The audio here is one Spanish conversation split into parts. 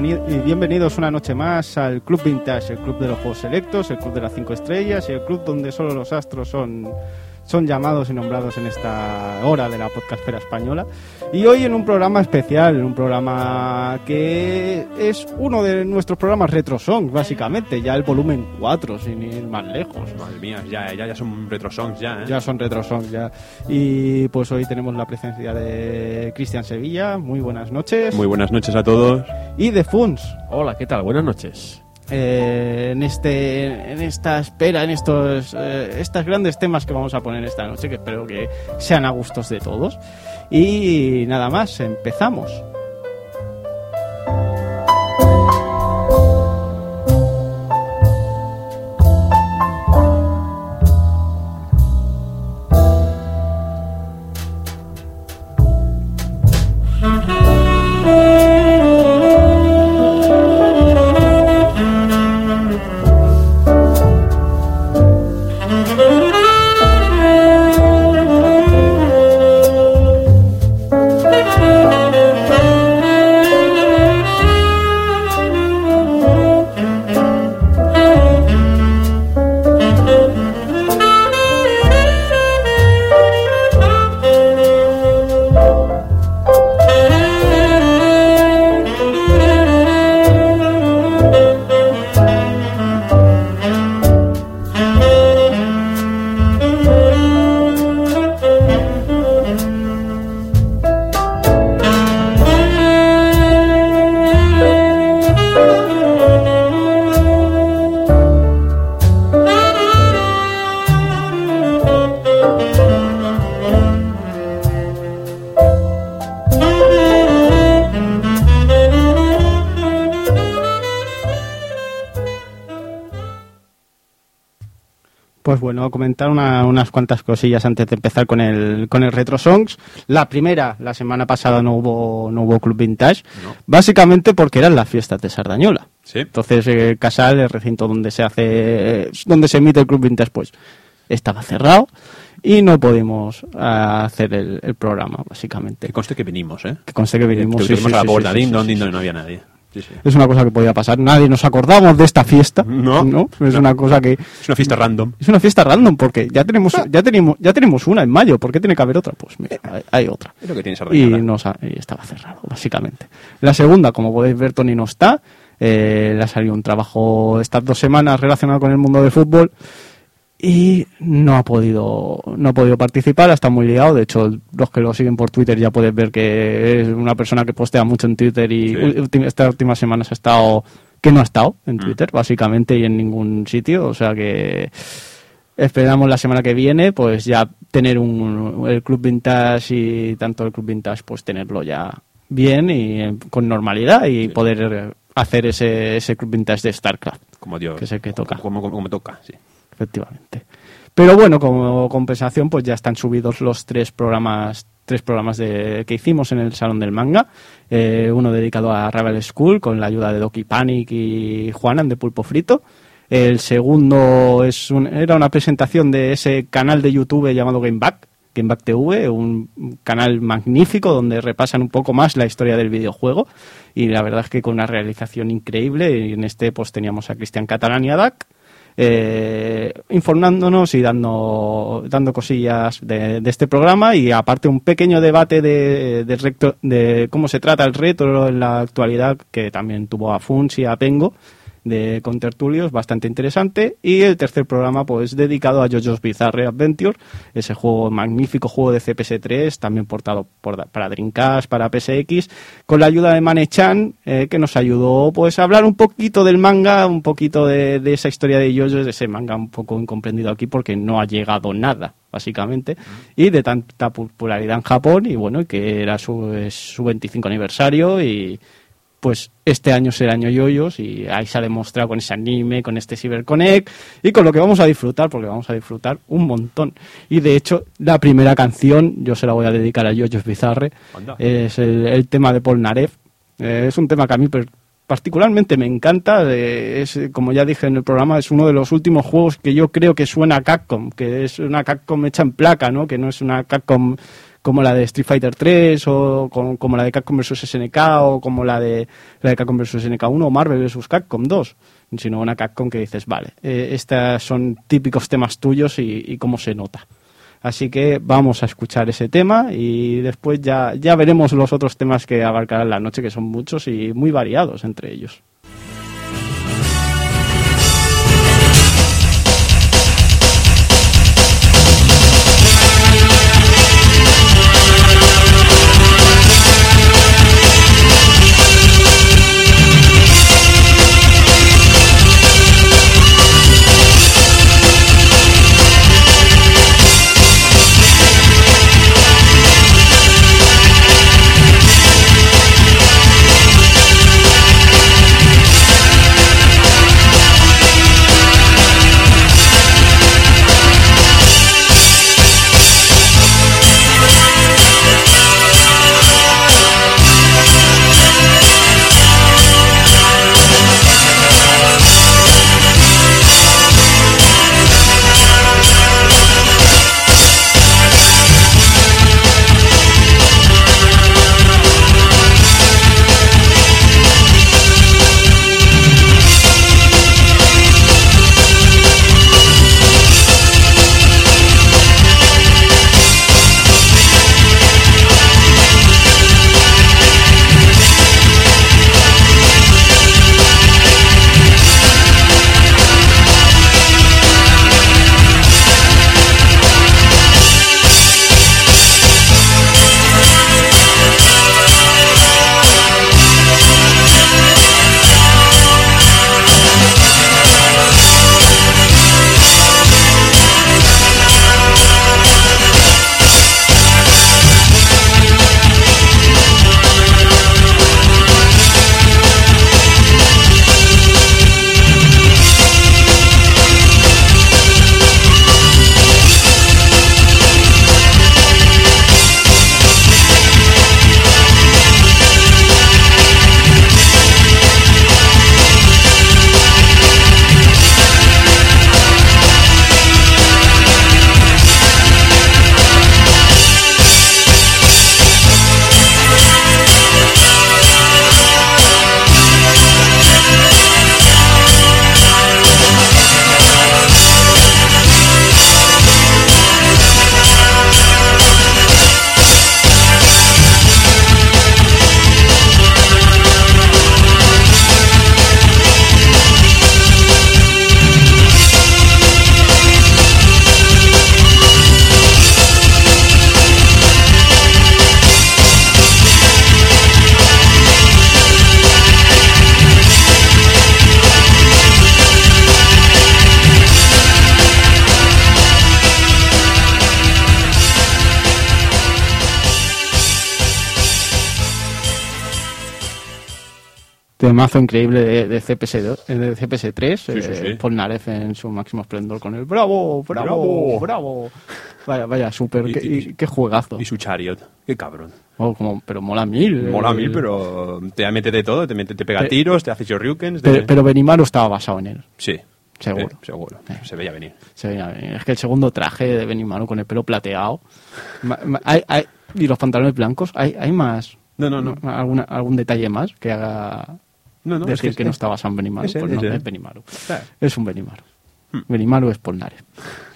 bienvenidos una noche más al Club Vintage, el club de los juegos selectos, el club de las cinco estrellas y el club donde solo los astros son son llamados y nombrados en esta hora de la podcastera española. Y hoy en un programa especial, en un programa que es uno de nuestros programas Retro Songs, básicamente, ya el volumen 4, sin ir más lejos. Madre mía, ya, ya, ya son Retro Songs, ya. ¿eh? Ya son Retro Songs, ya. Y pues hoy tenemos la presencia de Cristian Sevilla. Muy buenas noches. Muy buenas noches a todos. Y de Funs. Hola, ¿qué tal? Buenas noches. Eh, en este en esta espera en estos eh, estos grandes temas que vamos a poner esta noche que espero que sean a gustos de todos. Y nada más empezamos Comentar unas cuantas cosillas antes de empezar con el, con el Retro Songs. La primera, la semana pasada no hubo, no hubo Club Vintage, básicamente porque eran las fiestas de Sardañola. ¿Sí? Entonces, eh, Casal, el recinto donde se hace, donde se emite el Club Vintage, pues estaba cerrado y no pudimos hacer el, programa, básicamente. Que conste que vinimos, ¿eh? Que conste que vinimos. Que, sí, a la puerta, sí, no había nadie. Sí, sí. Es una cosa que podía pasar. Nadie nos acordamos de esta fiesta. No, ¿no? Es no. una cosa que es una fiesta random. Es una fiesta random porque ya tenemos ya tenemos ya tenemos una en mayo. ¿Por qué tiene que haber otra? Pues mira, hay, hay otra. Es lo que tiene y, nos ha, y estaba cerrado básicamente. La segunda, como podéis ver, Tony no está. Eh, le ha salido un trabajo estas dos semanas relacionado con el mundo del fútbol y no ha podido no ha podido participar, está muy liado. De hecho, los que lo siguen por Twitter ya puedes ver que es una persona que postea mucho en Twitter y Sí. estas últimas semanas ha estado que no ha estado en Mm. Twitter, básicamente, y en ningún sitio. O sea que esperamos la semana que viene, pues ya tener un, el Club Vintage y tanto el Club Vintage, pues tenerlo ya bien y con normalidad y poder hacer ese, ese Club Vintage de StarCraft, Como Dios. que es el que toca Como, como, como toca, sí. Efectivamente. Pero bueno, como compensación, pues ya están subidos los tres programas tres programas de, que hicimos en el Salón del Manga. Eh, uno dedicado a Ravel School con la ayuda de Doki Panic y Juanan de Pulpo Frito. El segundo es un- era una presentación de ese canal de YouTube llamado Gameback, Gameback TV, un canal magnífico donde repasan un poco más la historia del videojuego y la verdad es que con una realización increíble. En este pues teníamos a Cristian Catalán y a Dak eh, informándonos y dando, dando cosillas de, de este programa y aparte un pequeño debate de, recto- de cómo se trata el retro en la actualidad que también tuvo a Funs y a Pengo de contertulios bastante interesante. Y el tercer programa pues dedicado a JoJo's Bizarre Adventure ese juego magnífico juego de CPS3 también portado por, para Dreamcast para PSX con la ayuda de Mane-chan eh, que nos ayudó pues a hablar un poquito del manga un poquito de, de esa historia de JoJo de ese manga un poco incomprendido aquí porque no ha llegado nada básicamente y de tanta popularidad en Japón y bueno que era su, su 25 aniversario y pues este año será año yoyos y ahí se ha demostrado con ese anime, con este CyberConnect y con lo que vamos a disfrutar, porque vamos a disfrutar un montón. Y de hecho, la primera canción yo se la voy a dedicar a Yoyos Bizarre, Anda. es el, el tema de Paul Narev. Eh, es un tema que a mí particularmente me encanta, eh, es, como ya dije en el programa, es uno de los últimos juegos que yo creo que suena a Capcom, que es una Capcom hecha en placa, ¿no? que no es una Capcom como la de Street Fighter 3 o como la de Capcom vs SNK o como la de la de Capcom vs SNK 1 o Marvel vs Capcom 2, sino una Capcom que dices, vale, eh, estas son típicos temas tuyos y, y cómo se nota. Así que vamos a escuchar ese tema y después ya, ya veremos los otros temas que abarcarán la noche, que son muchos y muy variados entre ellos. Temazo increíble de, de CPS2, eh, de CPS3, Sí, sí, eh, sí. Polnareff en su máximo esplendor con el bravo, bravo, bravo. Vaya, vaya, súper, qué, y- qué juegazo. Y su chariot. Qué cabrón. Oh, como, pero mola mil. Mola eh, mil, pero te mete de todo. Te, mete, te pega Pe- tiros, te hace shoryukens. de- Pero, pero Benimaru estaba basado en él. sí. Seguro. Eh, seguro. Eh. Se veía venir. Se veía bien. Es que el segundo traje de Benimaru con el pelo plateado. ma- ma- hay- hay- y los pantalones blancos. ¿Hay, hay más? No, no, no. ¿Alguna, ¿Algún detalle más que haga No, no, es decir que- que, no está basado en Benimaru? ese, pues no, es Benimaru. Claro. Es un Benimaru. Benimaru es Polnareff.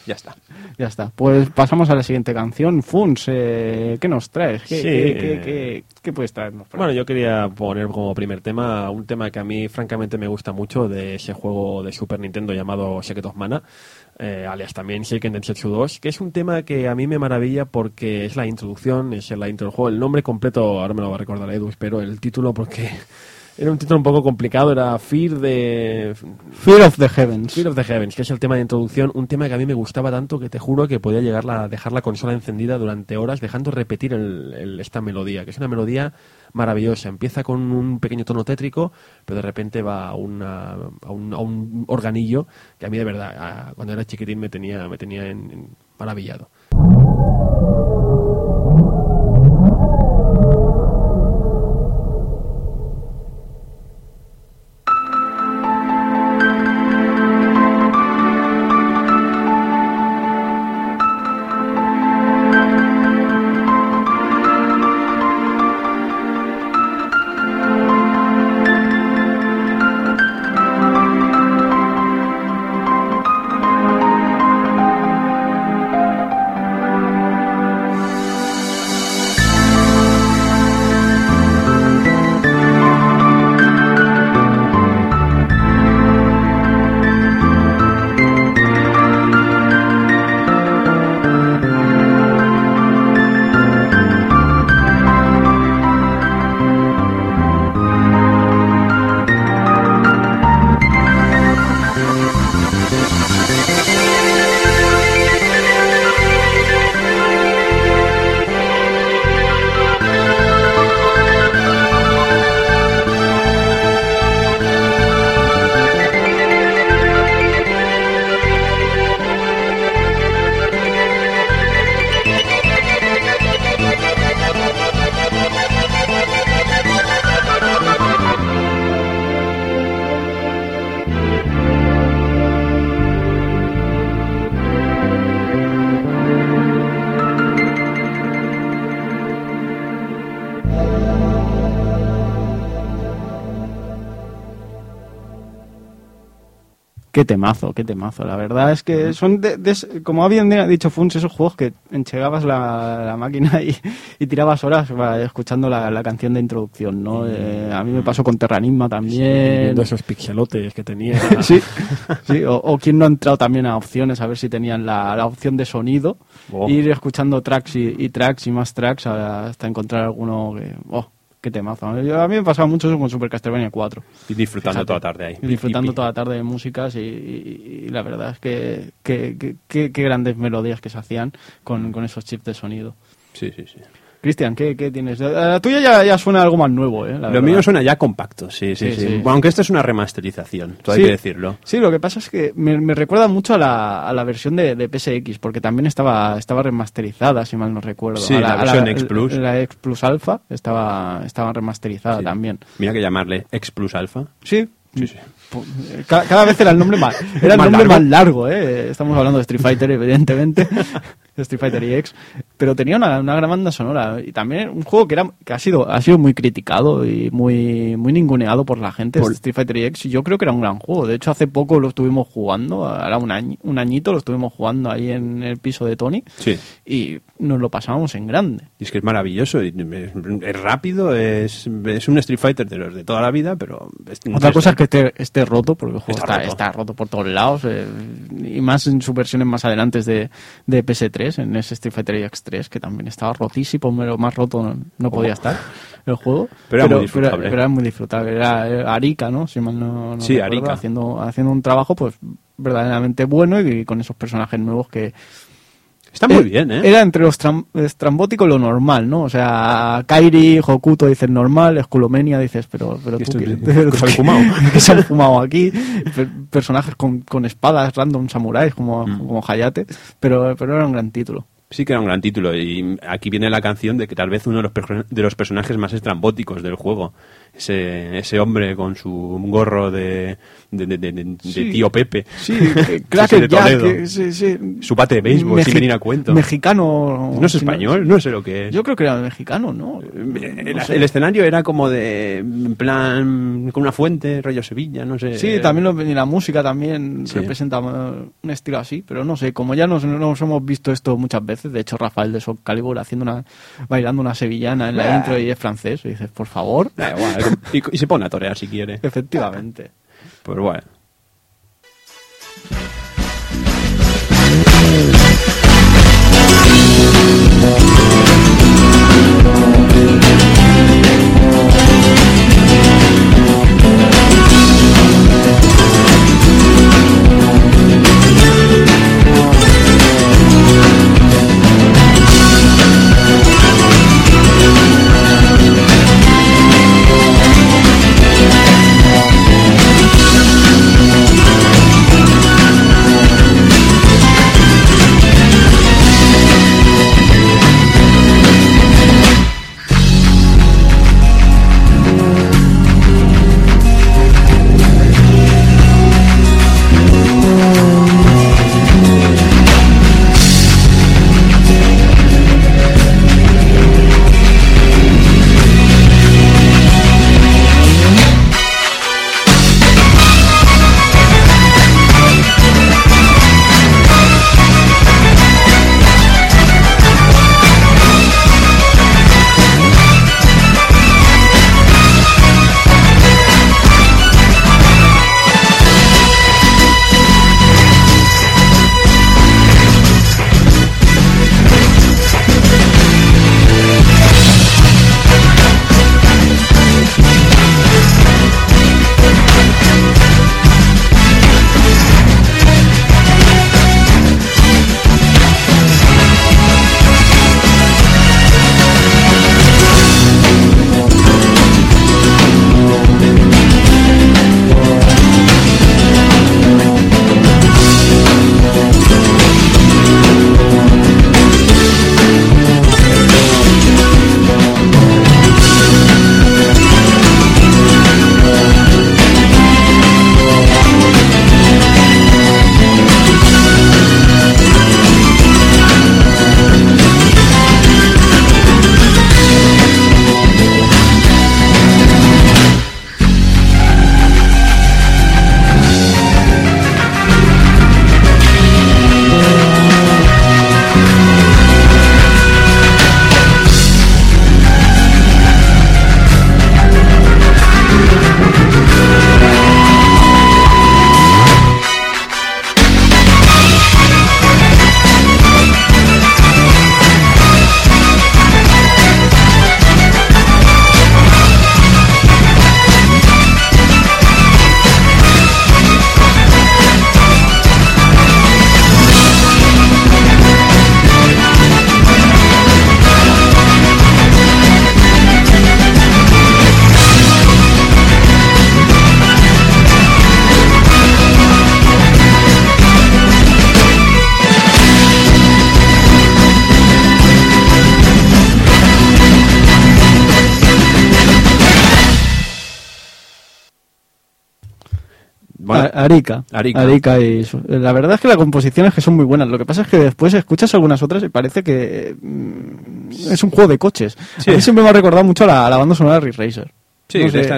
Ya está. Ya está. Pues pasamos a la siguiente canción. Funs, eh, ¿qué nos traes? ¿Qué, Sí, qué- eh, qué- qué- qué puedes traernos? Bueno, yo quería poner como primer tema un tema que a mí francamente me gusta mucho de ese juego de Super Nintendo llamado Secret of Mana, eh, alias también Seiken Densetsu 2, que es un tema que a mí me maravilla porque es la introducción, es la intro del juego. El nombre completo, ahora me lo va a recordar Edu, pero el título porque era un título un poco complicado, era Fear de... Fear of the Heavens. Fear of the Heavens, que es el tema de introducción, un tema que a mí me gustaba tanto que te juro que podía llegar a dejar la consola encendida durante horas dejando repetir el- el- esta melodía, que es una melodía maravillosa. Empieza con un pequeño tono tétrico, pero de repente va a, una- a un, a un organillo que a mí de verdad, a- cuando era chiquitín me tenía, me tenía en- en- maravillado. Qué temazo, qué temazo. La verdad es que son, de, de- como habían dicho Funs, esos juegos que enchegabas la, la máquina y, y tirabas horas escuchando la, la canción de introducción, ¿no? Eh, a mí me pasó con Terranigma también. Viendo esos pixelotes que tenía. Sí, sí, o, o quien no ha entrado también a opciones a ver si tenían la, la opción de sonido, Oh. ir escuchando tracks y, y tracks y más tracks hasta encontrar alguno que, oh, qué temazo. Yo- a mí me pasaba mucho eso con Super Castlevania 4, Y disfrutando Fíjate. toda la tarde ahí. y pi, toda la tarde de músicas y, y- y la verdad es que que- que- que- qué grandes melodías que se hacían con, con esos chips de sonido. Sí, sí, sí. Cristian, ¿qué, qué tienes? La tuya ya, ya suena algo más nuevo, ¿eh? La Lo verdad. mío suena ya compacto, sí, sí, Sí, sí. sí. Bueno, aunque esto es una remasterización, todo hay que decirlo. Sí, lo que pasa es que me, me recuerda mucho a la, a la versión de, de PSX, porque también estaba, estaba remasterizada, si mal no recuerdo. Sí, A la a versión X Plus. La X Plus Alpha estaba, estaba remasterizada también. Mira que llamarle X Plus Alpha. Sí. Sí, sí. Ca- Cada, vez era el nombre más, era el Más nombre largo. más largo, ¿eh? Estamos hablando de Street Fighter, evidentemente. de Street Fighter EX. Pero tenía una, una gran banda sonora. Y también un juego que, era, que ha, sido, ha sido muy criticado y muy, muy ninguneado por la gente. Por- Street Fighter EX. Y yo creo que era un gran juego. De hecho, hace poco lo estuvimos jugando. Ahora un, año, un añito lo estuvimos jugando ahí en el piso de Tony. Sí. Y nos lo pasábamos en grande. Y es que es maravilloso, es, es rápido, es, es un Street Fighter de los de toda la vida, pero... es- Otra cosa es que esté, esté roto, porque el juego Está está, roto. está roto por todos lados, eh, y más en sus versiones más adelante de, de PS3, en ese Street Fighter X3, que también estaba rotísimo, pero más roto no, no podía estar el juego. Pero era muy disfrutable. pero era muy disfrutable. Era Arica, ¿no? Si mal no, no Sí, recuerdo, Arica. Haciendo, haciendo un trabajo pues verdaderamente bueno y con esos personajes nuevos que, Está muy eh, bien, ¿eh? Era entre los tram- estrambótico lo normal, ¿no? O sea, Kairi, Hokuto dices normal, Esculomenia dices, pero, pero tú, que- ¿qué- se han qué- fumado. que se han fumado aquí. Per- personajes con, con espadas, random samuráis como, Mm. como Hayate, pero, pero era un gran título. Sí que era un gran título y aquí viene la canción de que tal vez uno de los, de los personajes más estrambóticos del juego, ese, ese hombre con su gorro de, de, de- de- de- de Sí. tío Pepe, Sí, eh, Cracker de Jack, sí, sí. su bate de béisbol, sin Mexi- venir a cuento. Mexicano. no es español, no sé lo que es. Yo creo que era mexicano, ¿no? el, No sé. el escenario era como de, en plan, con una fuente, rollo Sevilla, no sé. Sí, también lo- y la música también Sí. representa eh, un estilo así, pero no sé, como ya nos, nos hemos visto esto muchas veces, de hecho Rafael de Soul Calibur haciendo una, bailando una sevillana en la Bah. intro y es francés, y dices, por favor, igual, y, y se pone a torear si quiere. efectivamente. Pues bueno. Bueno, A- Arica. Arica. y su- la verdad es que las composiciones que son muy buenas. Lo que pasa es que después escuchas algunas otras y parece que mm, es un juego de coches. Sí. A mí siempre me ha recordado mucho a la, a la banda sonora de Racer. Sí, No de sé, de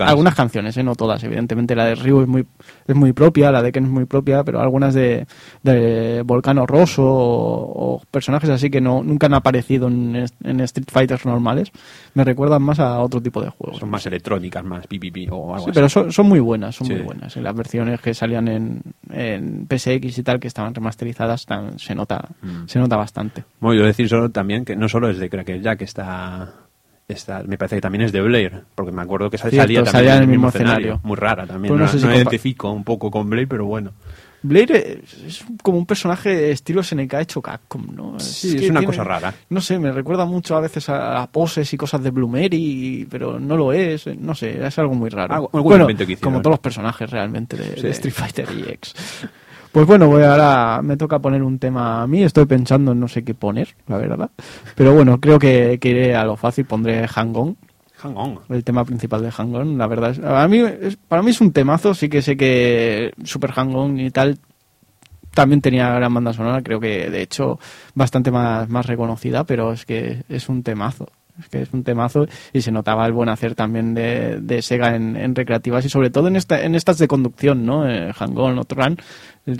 algunas, canciones, ¿eh? no todas, evidentemente. La de Ryu es muy, es muy propia, la de Ken es muy propia, pero algunas de, de Volcano Rosso o, o personajes así que no nunca han aparecido en, Street Fighters normales me recuerdan más a otro tipo de juegos. son más electrónicas, más pipipi o algo Sí, así. pero son, son muy buenas, son Sí. muy buenas. En las versiones que salían en, en PSX y tal, que estaban remasterizadas, tan- se nota Mm. se nota bastante. Bueno, yo decir solo también que no solo es de Cracker Jack, está, está, me parece que también es de Blair, porque me acuerdo que Cierto, salía también en el mismo escenario. escenario. Muy rara también, Pues no no, sé si no compa- identifico un poco con Blair, pero bueno. Blair es, como un personaje estilo SNK hecho Capcom, ¿no? Sí, es que una cosa rara. No sé, me recuerda mucho a veces a, a poses y cosas de Bloomery, pero no lo es. No sé, es algo muy raro. Algún bueno, como todos los personajes realmente de, Sí. de Street Fighter EX. Pues bueno, voy ahora me toca poner un tema a mí. Estoy pensando en no sé qué poner, la verdad. Pero bueno, creo que, que iré a lo fácil. Pondré Hang On, Hang on. el tema principal de Hang On. La verdad es, a mí, es- para mí es un temazo. Sí que sé que Super Hang On y tal también tenía gran banda sonora. Creo que de hecho bastante más, más reconocida, pero es que es un temazo. Es que es un temazo y se notaba el buen hacer también de, de Sega en, en recreativas y sobre todo en, esta, en estas de conducción, ¿no? Eh, Hang On, Outrun,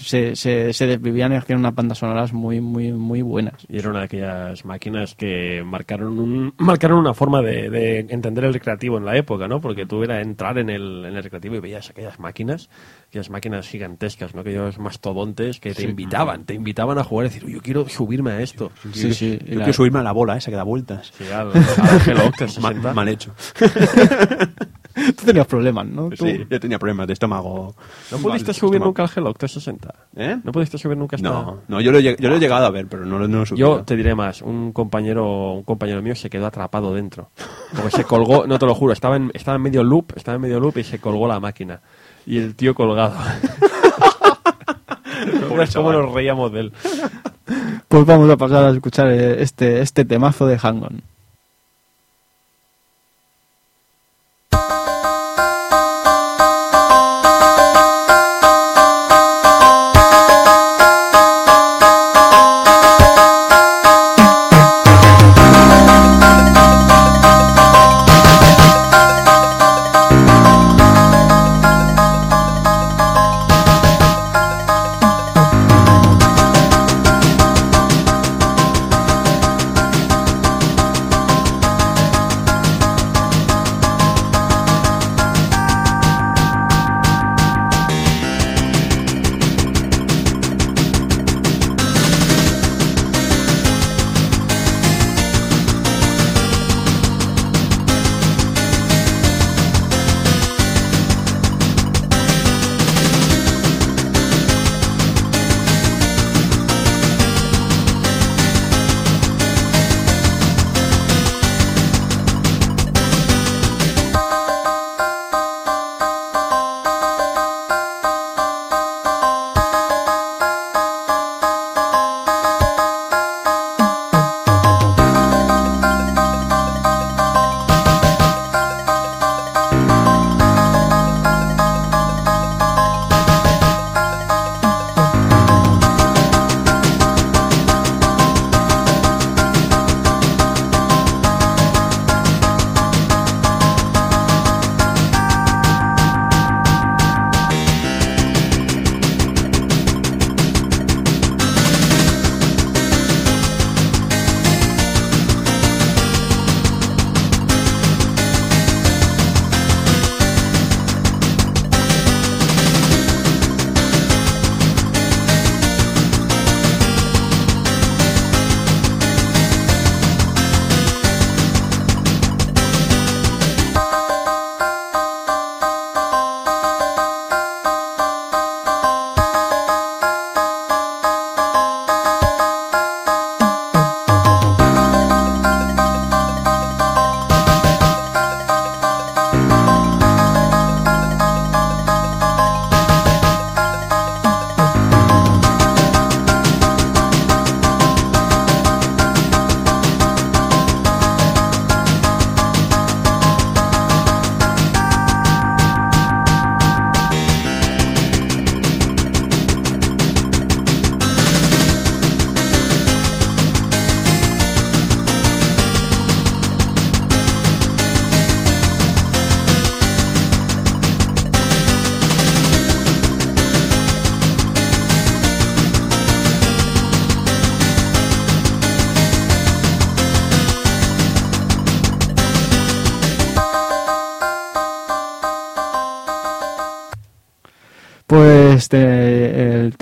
se, se, se desvivían y hacían unas bandas sonoras muy, muy, muy buenas. Y era una de aquellas máquinas que marcaron un, marcaron una forma de, de entender el recreativo en la época, ¿no? Porque tú era entrar en el, en el recreativo y veías aquellas máquinas, aquellas máquinas gigantescas, ¿no? Aquellos mastodontes que te invitaban, te invitaban a jugar y decir, "Uy, yo quiero subirme a esto. Sí, sí. y Yo la- quiero subirme a la bola esa que da vueltas. Sí, al, al Hello Octave Ma- 60. mal hecho. Tú tenías problemas, ¿no? Sí, yo tenía problemas de estómago. ¿No pudiste subir estómago. nunca al Hello Octave 60? ¿Eh? ¿No pudiste subir nunca hasta...? No, no, yo lo, he, yo lo he llegado a ver, pero no, lo- no lo he subido. Yo te diré más, un compañero, un compañero mío se quedó atrapado dentro. Porque se colgó, no te lo juro, estaba en, estaba en medio loop, estaba en medio loop y se colgó la máquina. Y el tío colgado. Verás cómo nos reíamos de él. Pues vamos a pasar a escuchar eh, este, este temazo de Hang On.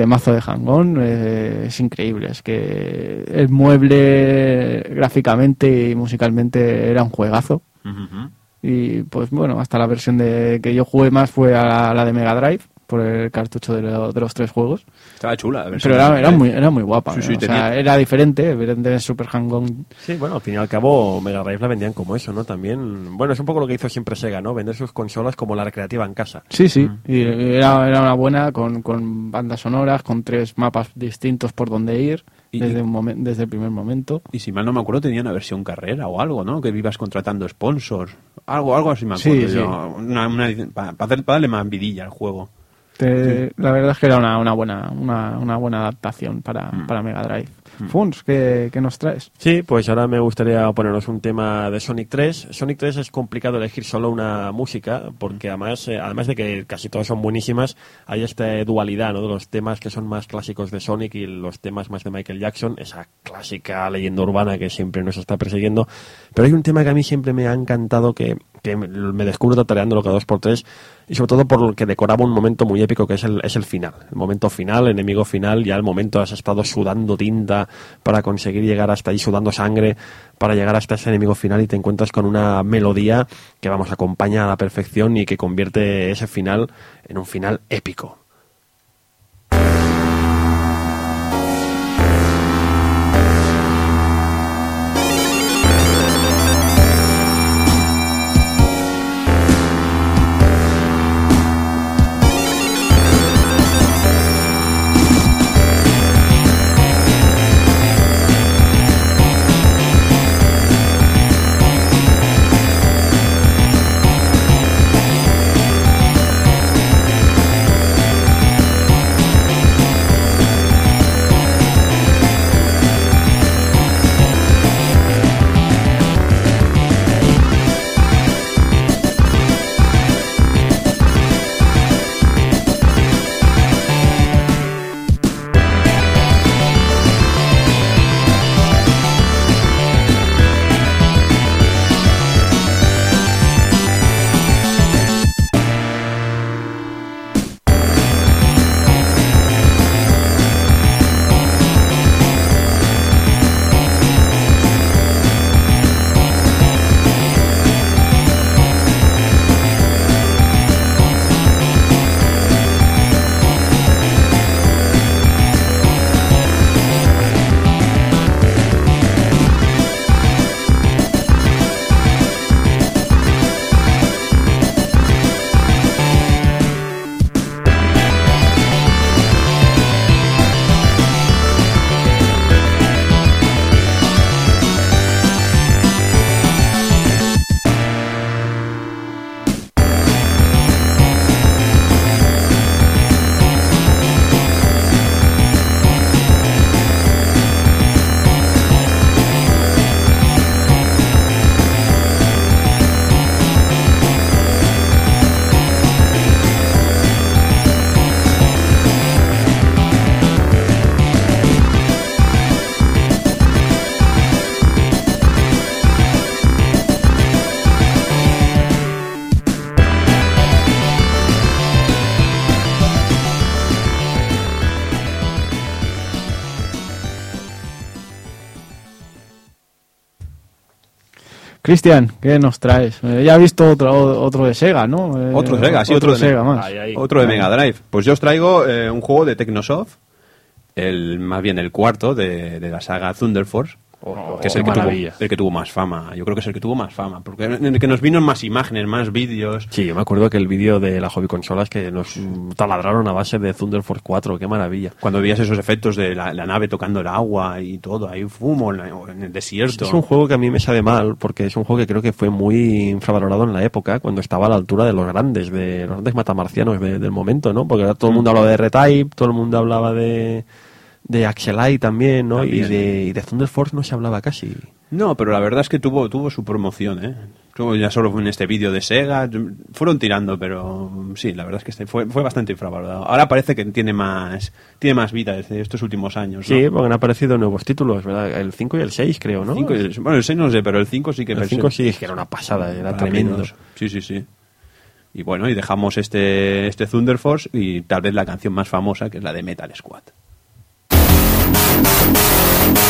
Temazo de Hang-On eh, es increíble. Es que el mueble gráficamente y musicalmente era un juegazo. Y pues bueno, hasta la versión de que yo jugué más fue a la, la de Mega Drive por el cartucho de, lo- de los tres juegos. Estaba chula. la Pero era, muy, era muy guapa. Sí, ¿no? sí, o sea, tenía- era diferente, evidentemente Super Hang-On Sí, bueno, al fin y al cabo Mega Drive la vendían como eso, ¿no? También, bueno, es un poco lo que hizo siempre Sega, ¿no? Vender sus consolas como la recreativa en casa. Sí, sí, y era, era una buena con, con bandas sonoras, con tres mapas distintos por donde ir Y- desde, un momen- desde el primer momento. Y si mal no me acuerdo, tenía una versión carrera o algo, ¿no? Que vivas contratando sponsors. Algo, algo así me acuerdo. sí. yo. Una, una- para, para darle más vidilla al juego. Te- La verdad es que era una, una buena una, una buena adaptación para, Mm. para Mega Drive. Funs, ¿qué, qué nos traes? Sí, pues ahora me gustaría poneros un tema de Sonic 3. Sonic 3 es complicado elegir solo una música, porque además, eh, además de que casi todas son buenísimas, hay esta dualidad ¿no? de los temas que son más clásicos de Sonic y los temas más de Michael Jackson, esa clásica leyenda urbana que siempre nos está persiguiendo. Pero hay un tema que a mí siempre me ha encantado, que, que me descubro tatareándolo cada dos por tres, y sobre todo por lo que decoraba un momento muy épico que es el, es el final. El momento final, enemigo final, ya el momento has estado sudando tinta para conseguir llegar hasta ahí, sudando sangre, para llegar hasta ese enemigo final y te encuentras con una melodía que, vamos, acompaña a la perfección y que convierte ese final en un final épico. Cristian, ¿qué nos traes? Eh, ya he visto otro, otro de Sega, ¿no? Eh, Otro de Sega, sí, otro de Sega Mega. más. Ahí, ahí. Otro de Mega Drive. Pues yo os traigo eh, un juego de Technosoft, el, más bien el cuarto de, de la saga Thunder Force. Oh, que es el que, tuvo, maravilla. el que tuvo más fama. Yo creo que es el que tuvo más fama. Porque en el que nos vino más imágenes, más vídeos. Sí, yo me acuerdo que el vídeo de la hobby consolas que nos mm, taladraron a base de Thunder Force 4, qué maravilla. Cuando veías esos efectos de la, la nave tocando el agua y todo, hay fumo en, la- en el desierto. Es un juego que a mí me sabe mal, porque es un juego que creo que fue muy infravalorado en la época, cuando estaba a la altura de los grandes, de los grandes matamarcianos de- del momento, ¿no? Porque ahora todo el mundo hablaba de R-Type, todo el mundo hablaba de, de Axelite también, ¿no? Y, de, y de Thunder Force no se hablaba casi. No, pero la verdad es que tuvo, tuvo su promoción, ¿eh? Ya solo en este vídeo de Sega, fueron tirando, pero sí, la verdad es que este fue, fue bastante infravalorado. Ahora parece que tiene más, tiene más vida desde estos últimos años, ¿no? Sí, porque han aparecido nuevos títulos, ¿verdad? El 5 y el 6, creo, ¿no? Cinco y el- bueno, el 6 no sé, pero el pues 5 sí que el pensé- 5 sí, es que era una pasada, era para tremendo. menos. Sí, sí, sí. Y bueno, y dejamos este, este Thunder Force y tal vez la canción más famosa, que es la de Metal Squad.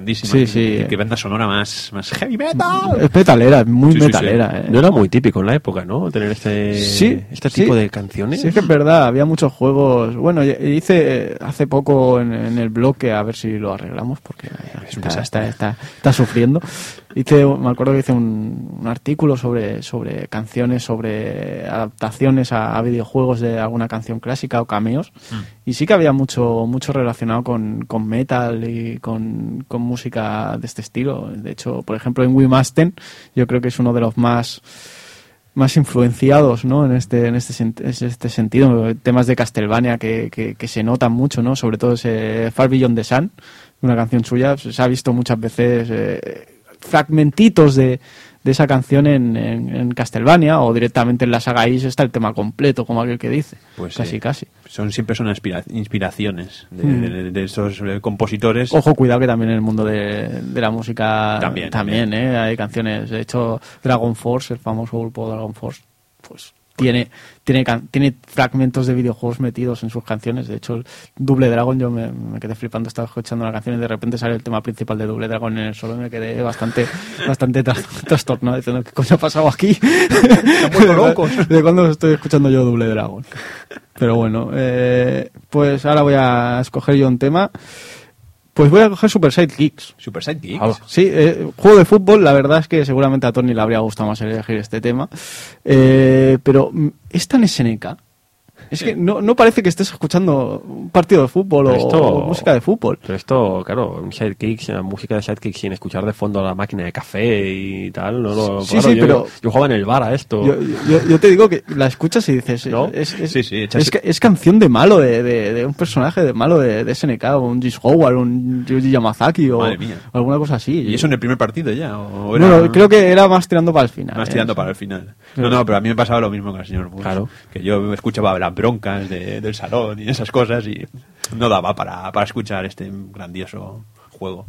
¿Eh? Sí. Qué, qué banda sonora más, más heavy metal. Es metalera, es muy Sí, sí, sí. metalera. eh. No era muy típico en la época, ¿no? Tener este, Sí, este sí. tipo de canciones. Sí, es que es verdad, había muchos juegos. Bueno, hice hace poco en, en el blog, que a ver si lo arreglamos, porque Es está, está- está sufriendo. Hice, me acuerdo que hice un, un artículo sobre, sobre canciones, sobre adaptaciones a, a videojuegos de alguna canción clásica o cameos. Mm. Y sí que había mucho, mucho relacionado con, con metal y con, con música de este estilo. De hecho, por ejemplo, en Wimasten, yo creo que es uno de los más más influenciados ¿no? en este en este, en este sentido temas de Castlevania que, que, que se notan mucho no sobre todo ese Far Beyond the Sun una canción suya se ha visto muchas veces eh, fragmentitos de, de esa canción en, en, en Castlevania o directamente en la saga Is está el tema completo como aquel que dice Pues casi sí. casi Son, siempre son inspira- inspiraciones de, Mm. de- de esos eh, compositores. Ojo, cuidado que también en el mundo de, de la música También, también, ¿eh? hay canciones. De hecho, Dragon Force, el famoso grupo Dragon Force, pues tiene tiene tiene fragmentos de videojuegos metidos en sus canciones. De hecho, el Double Dragon, yo me, me quedé flipando, estaba escuchando la canción y de repente sale el tema principal de Double Dragon en el solo y me quedé bastante bastante tra- trastornado diciendo qué coño ha pasado aquí. locos. ¿De cuándo estoy escuchando yo Double Dragon? Pero bueno, eh, pues ahora voy a escoger yo un tema. Pues voy a coger Super Sidekicks. Super Sidekicks. Ah, Sí, eh, juego de fútbol, la verdad es que seguramente a Tony le habría gustado más elegir este tema. Eh, pero es tan SNK. Es que no, no parece que estés escuchando un partido de fútbol o, esto- o música de fútbol. Pero esto, claro, un sidekick, la música de sidekick sin escuchar de fondo la máquina de café y tal, no lo. Sí, claro, sí, yo, pero- yo jugaba en el bar a esto. Yo, yo- yo te digo que la escuchas y dices, ¿No? es, es, Sí, sí, echas- es, es canción de malo, de, de- de un personaje de malo de, de SNK, o un Jish Howard, un Yuji Yamazaki o alguna cosa así. ¿Y eso en el primer partido ya? ¿O era Bueno, creo que era más tirando para el final. más ¿eh? tirando para el final? No, no, pero a mí me pasaba lo mismo con el señor Bush. Claro. Que yo escuchaba las broncas de- del salón y esas cosas y no daba para, para escuchar este grandioso juego.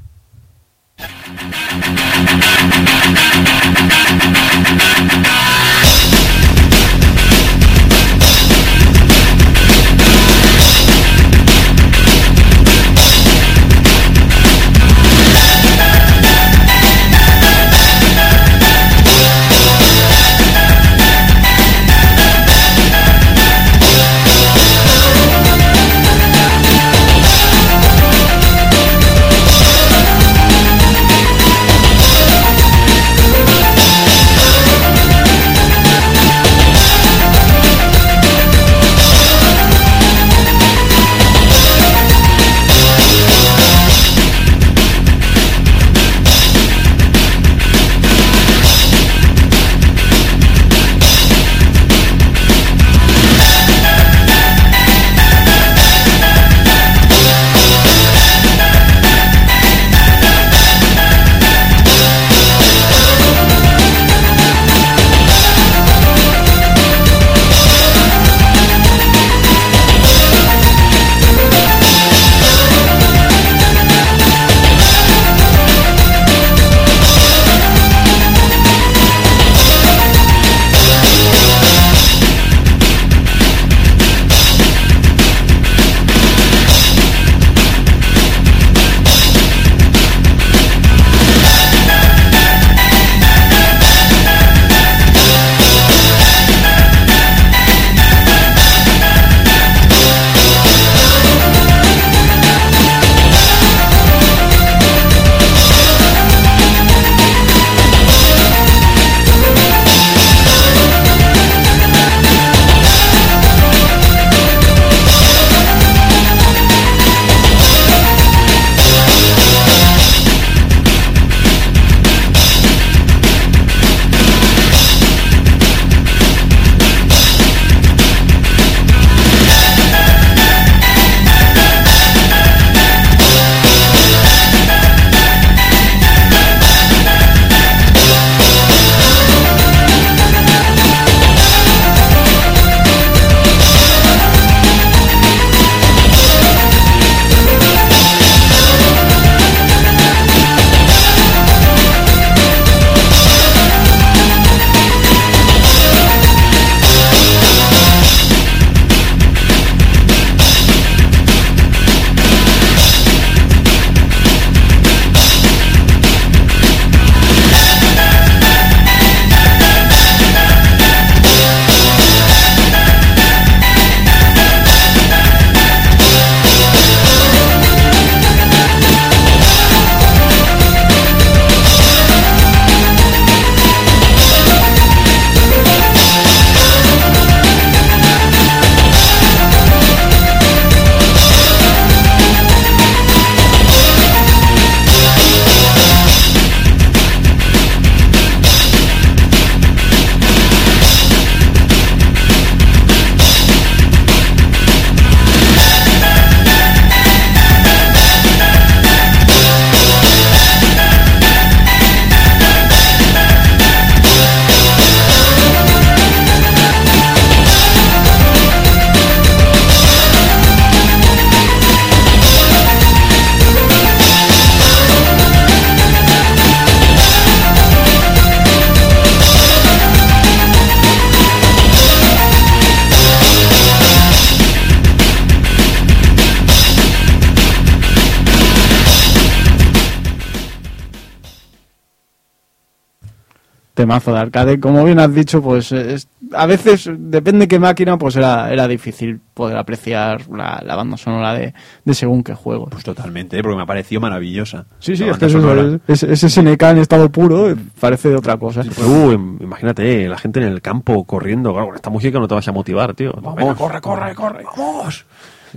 Temazo de arcade. Como bien has dicho, pues es- a veces, depende qué máquina, pues era, era difícil poder apreciar la, la banda sonora de, de según qué juego. Pues totalmente, ¿eh? porque me pareció maravillosa. sí, sí, es que eso, es, es- ese SNK en estado puro eh, parece de otra cosa. Uh, im- imagínate, la gente en el campo corriendo. Claro, con esta música no te vas a motivar, tío. Venga, corre, corre, corre, vamos.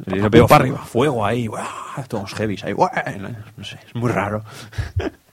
Yo veo para arriba. fuego ahí, ¡buah! todos heavies ahí, ¡buah! no sé, es muy raro.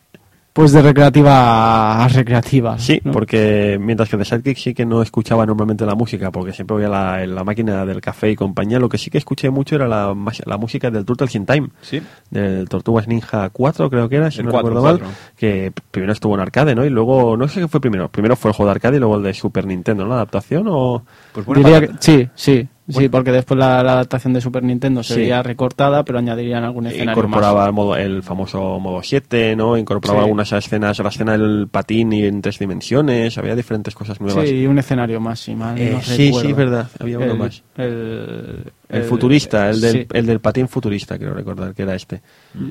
Pues de recreativa a recreativa. Sí, ¿no? porque mientras que de Sidekick sí que no escuchaba normalmente la música, porque siempre voy a la, en la máquina del café y compañía, lo que sí que escuché mucho era la, la música del Turtles in Time, Sí. del Tortugas Ninja 4 creo que era, si El no 4, recuerdo mal, 4. que primero estuvo en arcade, ¿no? Y luego, no sé qué fue primero, primero fue el juego de arcade y luego el de Super Nintendo, ¿no? La adaptación o... Pues buena Diría que, patata. sí, sí, sí, porque después la, la adaptación de Super Nintendo Sí. sería recortada, pero añadirían algún escenario incorporaba más. el, modo, el famoso modo 7, ¿no? Incorporaba Sí. algunas escenas, la escena del patín y en tres dimensiones, había diferentes cosas nuevas. Sí, un escenario más, si mal Eh, no sí, recuerdo. sí, verdad, había uno el, más. El, El, futurista, el del, sí. el del patín futurista, quiero recordar que era este.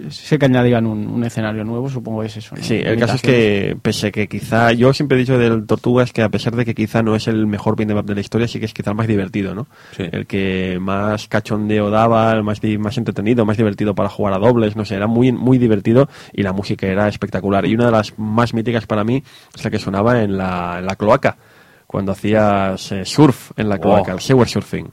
Sé que añadían un, un escenario nuevo, supongo que es eso. ¿no? Sí, el caso es que, pese que quizá, yo siempre he dicho del Tortugas que a pesar de que quizá no es el mejor beat'em up de la historia, sí que es quizá el más divertido, ¿no? Sí. El que más cachondeo daba, el más, más entretenido, más divertido para jugar a dobles, no sé, era muy, muy divertido y la música era espectacular. Y una de las más míticas para mí es la que sonaba en la, en la cloaca, cuando hacías eh, surf en la cloaca, Oh. el shower surfing.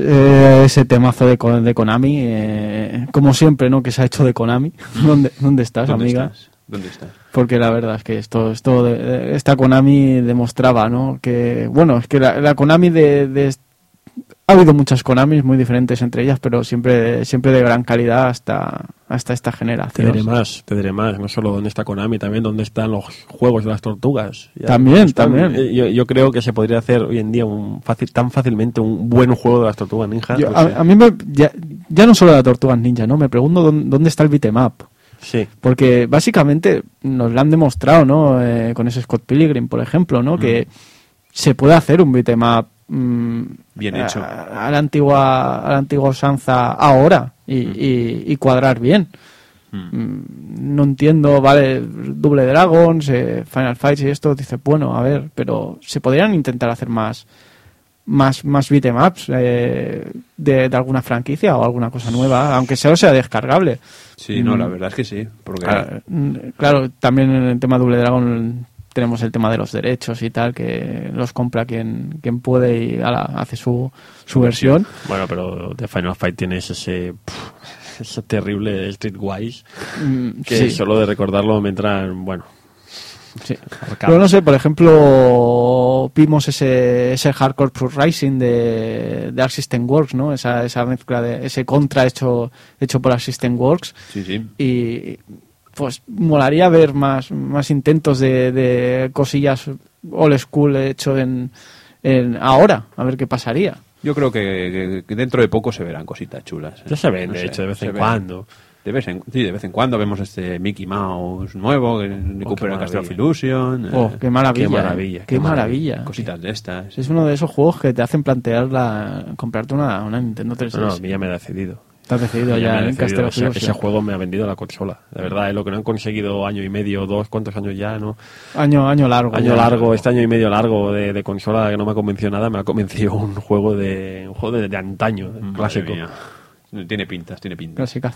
Eh, ese temazo de, de Konami, eh, como siempre, ¿no? Que se ha hecho de Konami. ¿Dónde, dónde estás, ¿Dónde amiga? estás? ¿Dónde estás? Porque la verdad es que esto, esto de- esta Konami demostraba, ¿no? Que, bueno, es que la, la Konami de, ha habido muchas Konamis muy diferentes entre ellas, pero siempre, siempre de gran calidad hasta, hasta esta Te generación. diré más, te diré más. No solo dónde está Konami, también dónde están los juegos de las tortugas. Ya También, están- también. eh, Yo, yo creo que se podría hacer hoy en día un fácil, tan fácilmente un buen juego de las tortugas ninja. Yo- sé. a, a mí me, ya, ya no solo la Tortugas Ninja, ¿no? Me pregunto dónde, dónde está el beat'em up. Sí. Porque básicamente nos lo han demostrado, ¿no? Eh, con ese Scott Pilgrim, por ejemplo, ¿no? Que se puede hacer un mm, Bien a- hecho. A, la antigua, a la antigua usanza ahora y, y- y cuadrar bien. Mm, No entiendo, vale, Double Dragons, eh, Final Fights y esto, dice, bueno, a ver, pero se podrían intentar hacer más más, más beat'em ups eh, de, de alguna franquicia o alguna cosa nueva, aunque solo sea descargable. Sí, no, Mm. la verdad es que sí. Porque Claro, mm, claro, también en el tema Double Dragon tenemos el tema de los derechos y tal, que los compra quien, quien puede y ala, hace su, su versión. Bueno, pero de Final Fight tienes ese, pff, ese terrible Streetwise Mm, que sí, solo de recordarlo me entran, bueno, sí. Pero no sé, por ejemplo, vimos ese, ese Hardcore Pro Rising de, de Arc System Works, ¿no? Esa, esa mezcla de ese contra hecho, hecho por Arc System Works. Sí, sí. y pues molaría ver más, más intentos de, de cosillas old school hecho en, en ahora, a ver qué pasaría. Yo creo que, que- dentro de poco se verán cositas chulas. Ya se ven, No de sé, hecho, de vez en ven. cuando. De vez en, sí, de vez en cuando vemos este Mickey Mouse nuevo, que recupera Oh, qué Castle of maravilla. Illusion. Oh, eh, qué maravilla. qué eh. maravilla, Qué, qué maravilla. cositas de estas. Es uno de esos juegos que te hacen plantear la, comprarte una, una Nintendo 3DS. No, no, a mí ya me he decidido. Estás decidido Ya en of ese, juego me ha vendido la consola. De verdad, es lo que no han conseguido año y medio, dos, ¿cuántos años ya? no Año, año largo. Año ya. largo, este año y medio largo de, de consola que no me ha convencido nada, me ha convencido un juego de un juego de, de antaño, Madre clásico. mía. Tiene pintas, tiene pintas. Clásica.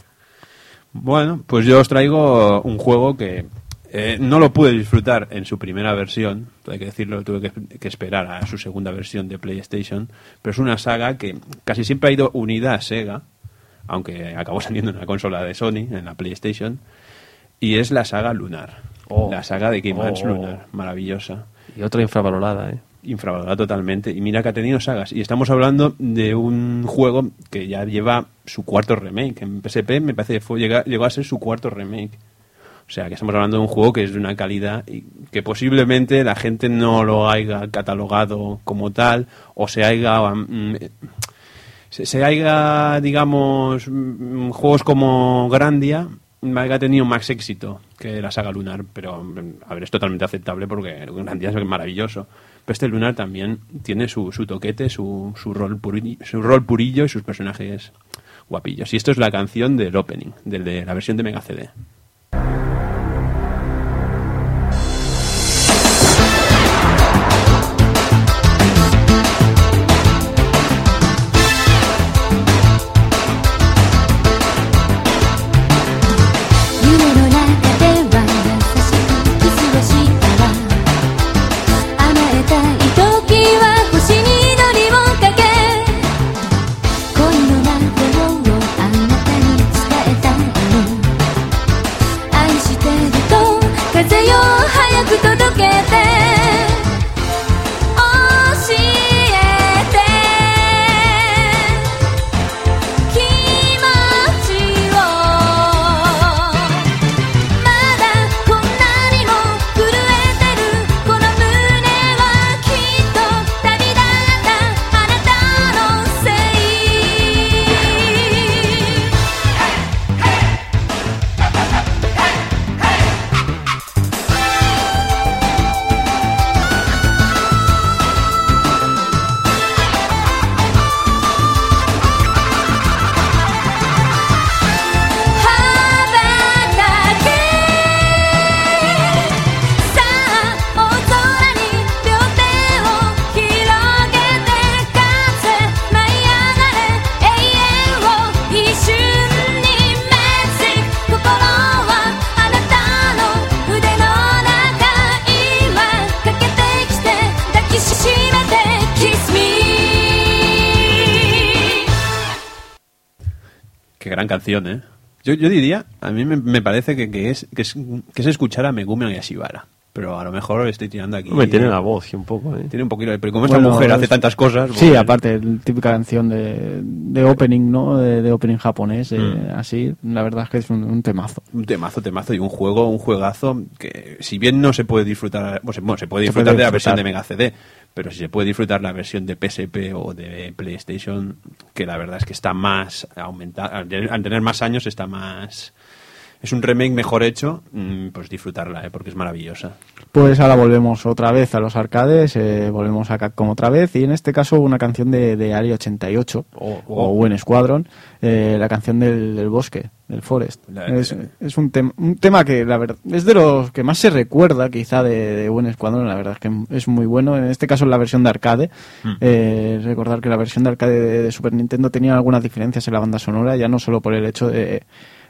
Bueno, pues yo os traigo un juego que eh, no lo pude disfrutar en su primera versión, hay que decirlo, tuve que, que esperar a su segunda versión de PlayStation, pero es una saga que casi siempre ha ido unida a Sega, aunque acabó saliendo en una consola de Sony, en la PlayStation, y es la saga Lunar, Oh. la saga de Game Arts Oh. Lunar, maravillosa Y otra infravalorada, ¿eh? infravalorada totalmente. Y mira que ha tenido sagas. Y estamos hablando de un juego que ya lleva su cuarto remake. En PSP me parece que fue, llegó a ser su cuarto remake. O sea, que estamos hablando de un juego que es de una calidad y que posiblemente la gente no lo haya catalogado como tal o se haya... mm, se, se haya, digamos, mm, juegos como Grandia haya tenido más éxito que la saga Lunar, pero mm, a ver, es totalmente aceptable porque Grandia es maravilloso. Pero este Lunar también tiene su, su toquete, su, su, rol puri- su rol purillo y sus personajes guapillos. Y esto es la canción del opening, del de la versión de Mega CD.「canción, ¿eh? Yo, yo diría, a mí me, me parece que, que es, que, es, que es escuchar a Megumi Yashibara. Pero a lo mejor estoy tirando aquí. Me tiene la voz, sí, un poco. ¿eh? Tiene un poquito. Pero como esta Bueno, mujer hace es- tantas cosas. Sí, pues- aparte, típica canción de, de opening, ¿no? De, de opening japonés, eh, Mm. así, la verdad es que es un, un temazo. Un temazo, temazo y un juego, un juegazo que si bien no se puede disfrutar, bueno, se- bueno, se puede disfrutar puede de la disfrutar. versión de Mega CD, pero si se puede disfrutar la versión de PSP o de PlayStation, que la verdad es que está más aumentada, al tener- más años está más... Es un remake mejor hecho, mm, pues disfrutarla, ¿eh? porque es maravillosa. Pues ahora volvemos otra vez a los arcades, eh, volvemos a Capcom otra vez, y en este caso una canción de, de Ari 88, Oh, o Buen Squadron, eh, la canción del, del bosque, del Forest. La- es es un, tem- un tema que, la verdad, es de los que más se recuerda quizá de, de Buen Squadron, la verdad es que es muy bueno, en este caso en la versión de arcade. Mm. Eh, recordar que la versión de arcade de, de Super Nintendo tenía algunas diferencias en la banda sonora, ya no solo por el hecho de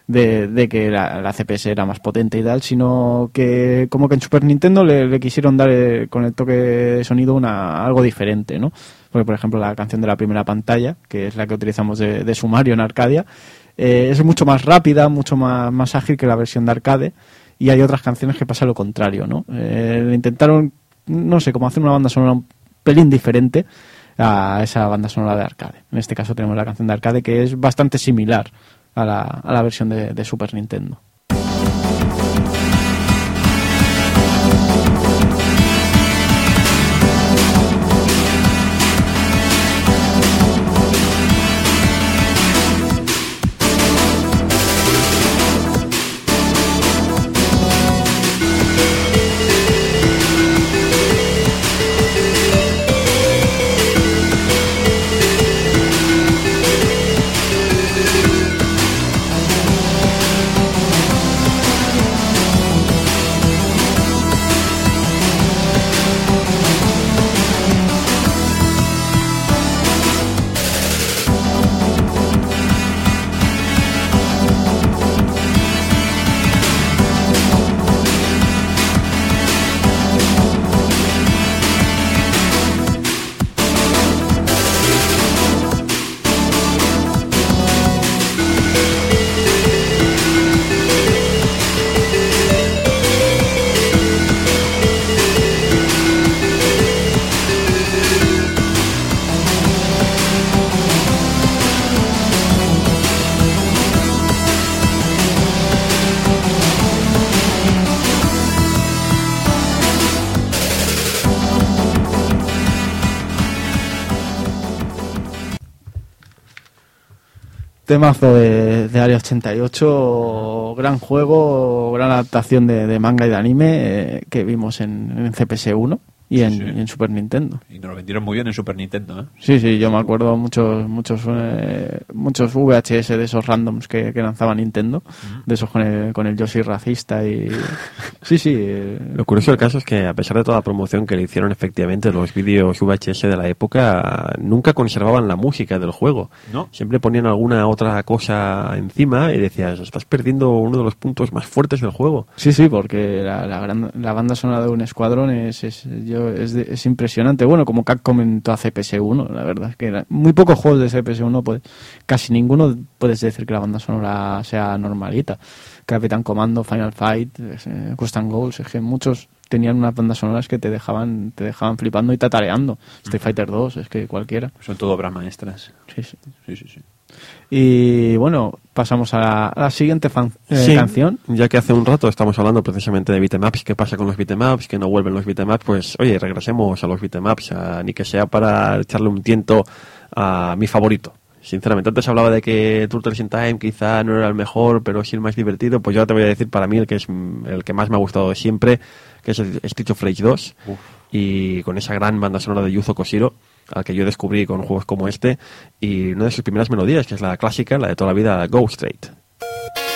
de, de que la, la CPS era más potente y tal, sino que como que en Super Nintendo le, le quisieron dar eh, con el toque de sonido una, algo diferente, ¿no? Porque, por ejemplo, la canción de la primera pantalla, que es la que utilizamos de, de sumario en Arcadia, eh, es mucho más rápida, mucho más, más ágil que la versión de arcade, y hay otras canciones que pasa lo contrario, ¿no? Eh, intentaron, no sé, como hacer una banda sonora un pelín diferente a esa banda sonora de arcade. En este caso tenemos la canción de arcade que es bastante similar a la, a la versión de, de Super Nintendo. Temazo de, de Área 88, gran juego, gran adaptación de, de manga y de anime eh, que vimos en, en CPS1 y en, Sí, sí. y en Super Nintendo. Y nos lo vendieron muy bien en Super Nintendo, ¿eh? Sí, sí, yo me acuerdo muchos muchos eh, muchos VHS de esos randoms que, que lanzaba Nintendo, de esos con el, con el Yoshi racista y... Sí, sí. eh, Lo curioso del caso es que, a pesar de toda la promoción que le hicieron efectivamente los vídeos VHS de la época, nunca conservaban la música del juego. ¿No? Siempre ponían alguna otra cosa encima y decías, estás perdiendo uno de los puntos más fuertes del juego. Sí, sí, porque la, la, gran- la banda sonora de un escuadrón es, es, yo- es, de- es impresionante. Bueno, como Capcom en toda CPS1, la verdad es que era- muy pocos juegos de CPS1, pues, casi ninguno puedes decir que la banda sonora sea normalita. Capitán Comando, Final Fight, eh, Quest and Goals, es que muchos tenían unas bandas sonoras que te dejaban te dejaban flipando y tatareando. Street Fighter 2, es que cualquiera. Son todo obras maestras. Sí, sí. Sí, sí, sí. Y bueno, pasamos a la, a la siguiente fan- eh, Sí, canción. Ya que hace un rato estamos hablando precisamente de beatemaps, qué pasa con los beatemaps, que no vuelven los beatemaps, pues oye, regresemos a los beatemaps, a- ni que sea para echarle un tiento a mi favorito. Sinceramente, antes hablaba de que Turtles in Time quizá no era el mejor, pero sí el más divertido, pues yo ahora te voy a decir para mí el que es el que más me ha gustado siempre, que es el Street of Rage 2, y con esa gran banda sonora de Yuzo Koshiro, al que yo descubrí con juegos como este, y una de sus primeras melodías, que es la clásica, la de toda la vida, Go Straight.「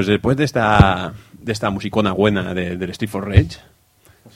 pues después de esta, de esta musicona buena de, del Street for Rage,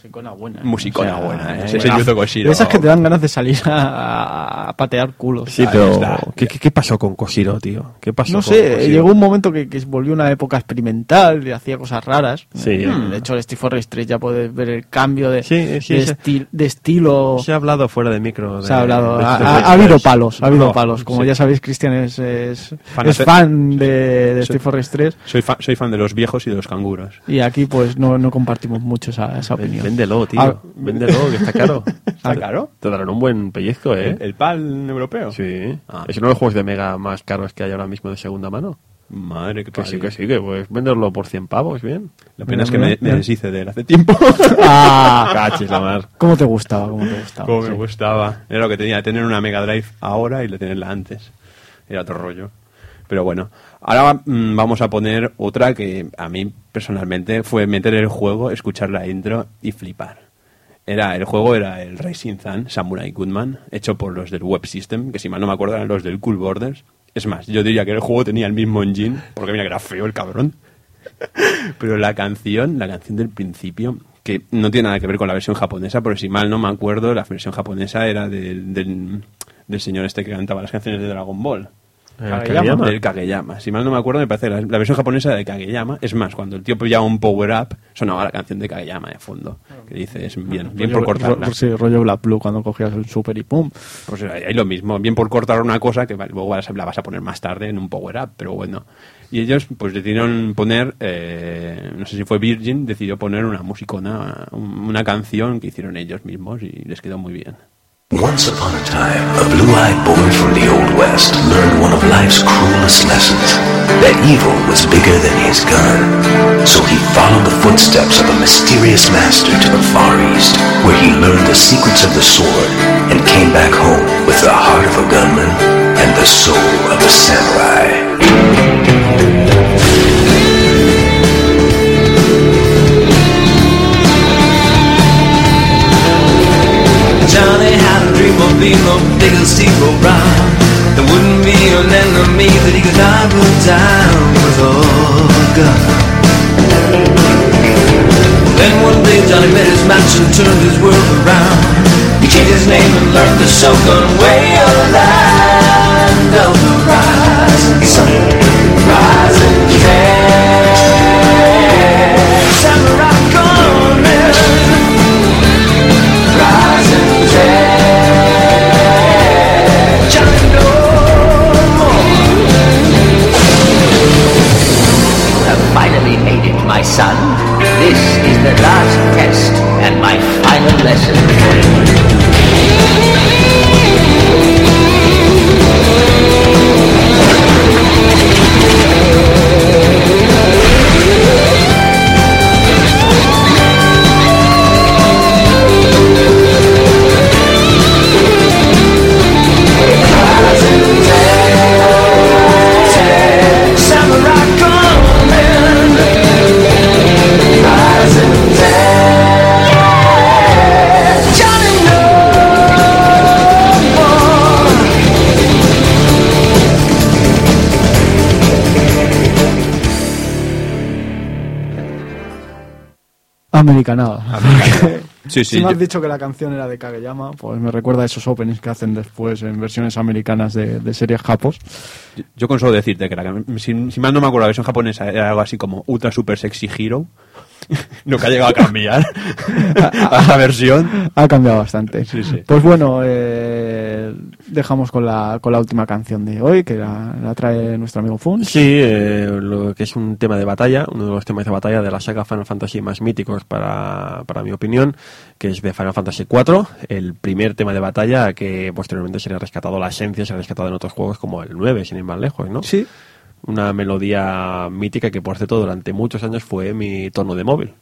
Musicona buena. Musicona buena, ¿eh? Ese buena. Yuzo Koshiro. Esas que te dan ganas de salir a, a patear culos. Sí, pero. ¿qué, qué, qué pasó con Koshiro, tío? ¿Qué pasó No con sé, Koshiro? llegó un momento que, que volvió una época experimental y hacía cosas raras. Sí. Mm, De hecho, el Steve Forrest 3 ya puedes ver el cambio de, Sí, sí, de, sí. esti- de estilo. Se ha hablado fuera de micro. de- Se ha hablado, de ha, habido 3. palos, ha habido No, palos. Como sí. ya sabéis, Cristian es, es, Fan es de- fan de, de Soy- Steve Forrest 3 Soy, fa- soy fan de los viejos y de los canguros. y aquí pues no, no compartimos mucho esa, esa Ven- opinión. Véndelo, tío. Ah. Véndelo, que está caro. ¿Está caro? Te darán un buen pellizco, ¿eh? ¿El, el PAL europeo? Sí. Ah. Es uno de los juegos de Mega más caros que hay ahora mismo de segunda mano. Madre que Que sí, que sí, que puedes venderlo por 100 pavos, bien. La pena es que me, me deshice de él hace tiempo. Ah, Cachis la mar. ¿Cómo te gustaba? ¿Cómo te gustaba? Como Sí. me gustaba. Era lo que tenía, tener una Mega Drive ahora y la tenerla antes. Era otro rollo. Pero bueno, ahora mm, vamos a poner otra que a mí personalmente fue meter el juego, escuchar la intro y flipar. Era, el juego era el Racing Sun Samurai Goodman, hecho por los del Web System, que si mal no me acuerdo eran los del Cool Borders. Es más, yo diría que el juego tenía el mismo engine, porque mira que era feo el cabrón. Pero la canción, la canción del principio, que no tiene nada que ver con la versión japonesa, porque si mal no me acuerdo, la versión japonesa era del, del señor este que cantaba las canciones de Dragon Ball. Eh, Kageyama. Kageyama. Kageyama. Si mal no me acuerdo, me parece la, la versión japonesa de Kageyama. Es más, cuando el tío pillaba un power-up, sonaba la canción de Kageyama de fondo. Que dice, es bien, bien por cortarla. ro- sí, rollo Black Blue cuando cogías el super y pum. Pues ahí lo mismo, bien por cortar una cosa que luego vas- la vas a poner más tarde en un power-up, pero bueno. Y ellos pues decidieron poner, eh, no sé si fue Virgin, decidió poner una musicona, un- una canción que hicieron ellos mismos y les quedó muy bien. Once upon a time, a blue-eyed boy from the Old West learned one of life's cruelest lessons. That evil was bigger than his gun. So he followed the footsteps of a mysterious master to the Far East, where he learned the secrets of the sword and came back home with the heart of a gunman and the soul of a samurai. Dream of being the round. There wouldn't be an enemy that he could not put down with oh a gun. Then one day Johnny met his match and turned his world around. He changed his name and learned the Shogun way of the land of the rise. He sung Rise son. This is the last test and my final lesson Sí, sí, si me yo- has dicho que la canción era de Kageyama, pues me recuerda a esos openings que hacen después en versiones americanas de, de series japos. Yo, yo con solo decirte que la, si, si mal no me acuerdo, la versión japonesa era algo así como Ultra Super Sexy Hero. Lo que ha llegado a cambiar a la versión. Ha cambiado bastante. Sí, sí. Pues bueno, eh, dejamos con la, con la última canción de hoy, que la, la trae nuestro amigo Fun. Sí, eh, lo que es un tema de batalla, uno de los temas de batalla de la saga Final Fantasy más míticos para, para mi opinión, que es de Final Fantasy IV, el primer tema de batalla que posteriormente sería rescatado la esencia, se ha rescatado en otros juegos como el 9, sin ir más lejos, ¿no? Sí. Una melodía mítica que por cierto durante muchos años fue mi tono de móvil.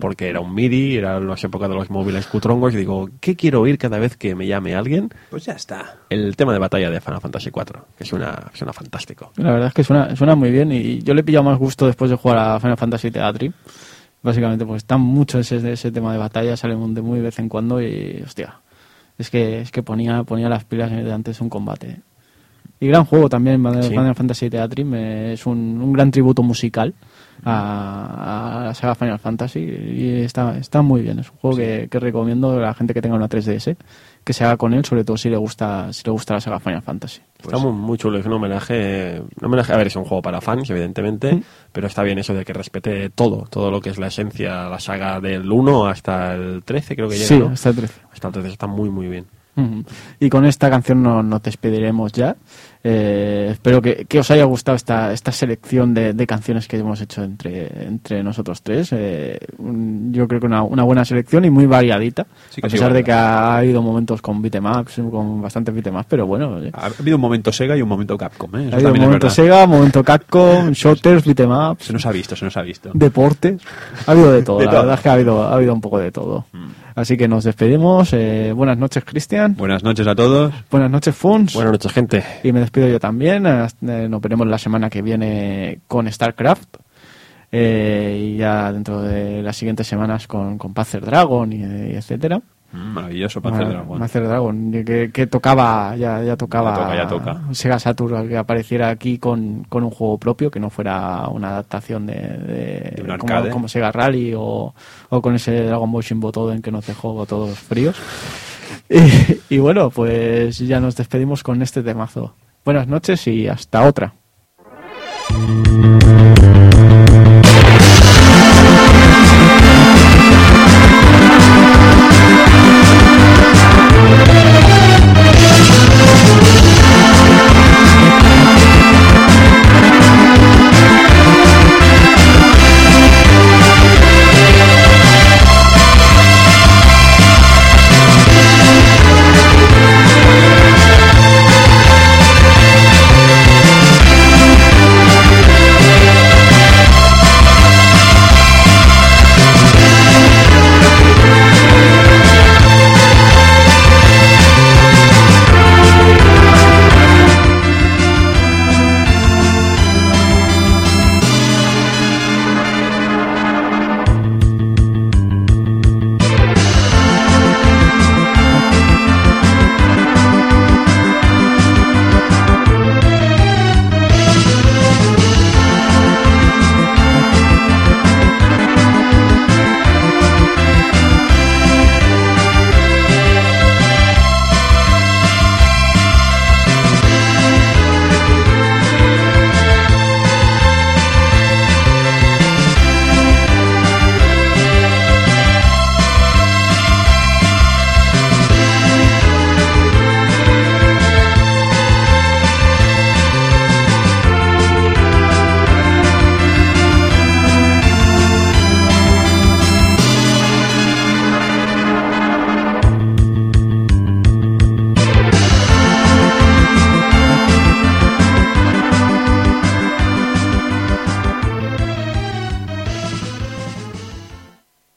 Porque era un MIDI, era las épocas de los móviles cutrongos y digo, ¿qué quiero oír cada vez que me llame alguien? Pues ya está. El tema de batalla de Final Fantasy IV, que suena, suena fantástico. La verdad es que suena, suena muy bien y yo le he pillado más gusto después de jugar a Final Fantasy Theatri. Básicamente, pues está mucho ese, ese tema de batalla, sale de muy de vez en cuando y, hostia, es que, es que ponía, ponía las pilas de antes un combate. Y gran juego también, Final Sí. Fantasy Theatrym, eh, es un, un gran tributo musical a, a la saga Final Fantasy y está, está muy bien. Es un juego que, que recomiendo a la gente que tenga una 3DS que se haga con él, sobre todo si le gusta, si le gusta la saga Final Fantasy. Está muy, muy chulo, es un homenaje, un homenaje, a ver, es un juego para fans, evidentemente, Mm. pero está bien eso de que respete todo, todo lo que es la esencia, la saga del 1 hasta el 13, creo que llega, Sí, ¿no? hasta el 13. Hasta el 13 está muy, muy bien. Y con esta canción no- nos despediremos ya. Eh, espero que, que os haya gustado esta, esta selección de, de canciones que hemos hecho entre, entre nosotros tres. Eh, un- yo creo que una, una buena selección y muy variadita. Sí a sí, pesar de que ha habido momentos con beatemaps, con bastantes beatemaps, pero bueno. Ha habido un momento Sega y un momento Capcom, ¿eh? Ha habido es momento. Sega, momento Capcom, shooters, beatemaps, Se nos ha visto, se nos ha visto. deportes. Ha habido de todo, De la todo. Mm. verdad es que ha habido, ha habido un poco de todo. Así que nos despedimos. Eh, buenas noches, Cristian. Buenas noches a todos. Buenas noches, Funs. Buenas noches, gente. Y me despido yo también. Eh, Nos veremos la semana que viene con StarCraft. Eh, y ya dentro de las siguientes semanas con, con Panzer Dragon y, y etcétera. Mm, Maravilloso Panzer Ah, Dragon. Panzer Dragon, que, que tocaba, ya, ya tocaba. Ya toca, ya toca. Sega Saturn que apareciera aquí con, con un juego propio, que no fuera una adaptación de, de, De un como, como Sega Rally o, o con ese Dragon Ball Shin Butoden que nos dejó todos fríos. Y, y bueno, pues ya nos despedimos con este temazo. Buenas noches y hasta otra.